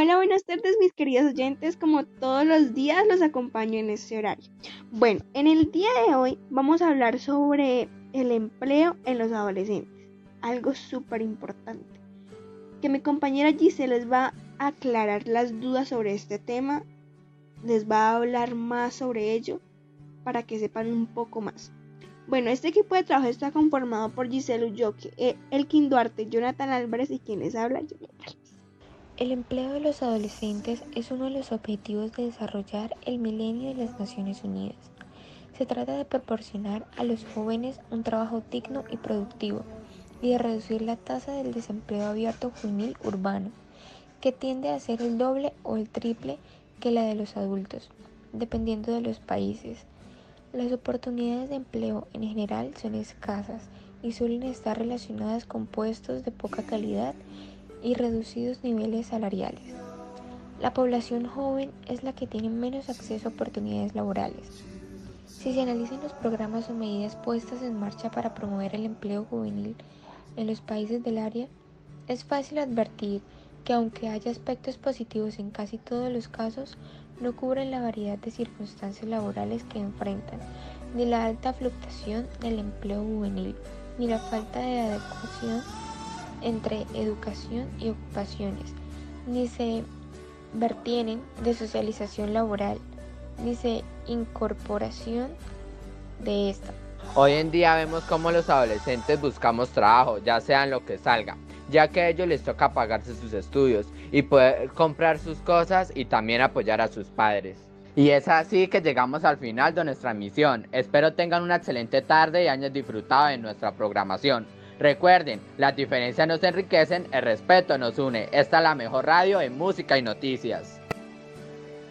Hola, buenas tardes mis queridos oyentes, como todos los días los acompaño en este horario. Bueno, en el día de hoy vamos a hablar sobre el empleo en los adolescentes, algo súper importante, que mi compañera Giselle les va a aclarar las dudas sobre este tema, les va a hablar más sobre ello para que sepan un poco más. Bueno, este equipo de trabajo está conformado por Giselle Ulloque, Elkin Duarte, Jonathan Álvarez y quienes habla, Julieta. El empleo de los adolescentes es uno de los objetivos de desarrollar el milenio de las Naciones Unidas. Se trata de proporcionar a los jóvenes un trabajo digno y productivo y de reducir la tasa del desempleo abierto juvenil urbano, que tiende a ser el doble o el triple que la de los adultos, dependiendo de los países. Las oportunidades de empleo en general son escasas y suelen estar relacionadas con puestos de poca calidad y reducidos niveles salariales. La población joven es la que tiene menos acceso a oportunidades laborales. Si se analizan los programas o medidas puestas en marcha para promover el empleo juvenil en los países del área, es fácil advertir que aunque haya aspectos positivos en casi todos los casos, no cubren la variedad de circunstancias laborales que enfrentan, ni la alta fluctuación del empleo juvenil, ni la falta de adecuación entre educación y ocupaciones, ni se vertienen de socialización laboral, ni se incorporación de esta. Hoy en día vemos cómo los adolescentes buscamos trabajo, ya sea en lo que salga, ya que a ellos les toca pagarse sus estudios y poder comprar sus cosas y también apoyar a sus padres. Y es así que llegamos al final de nuestra misión. Espero tengan una excelente tarde y años disfrutados de nuestra programación. Recuerden, las diferencias nos enriquecen, el respeto nos une. Esta es la mejor radio en música y noticias.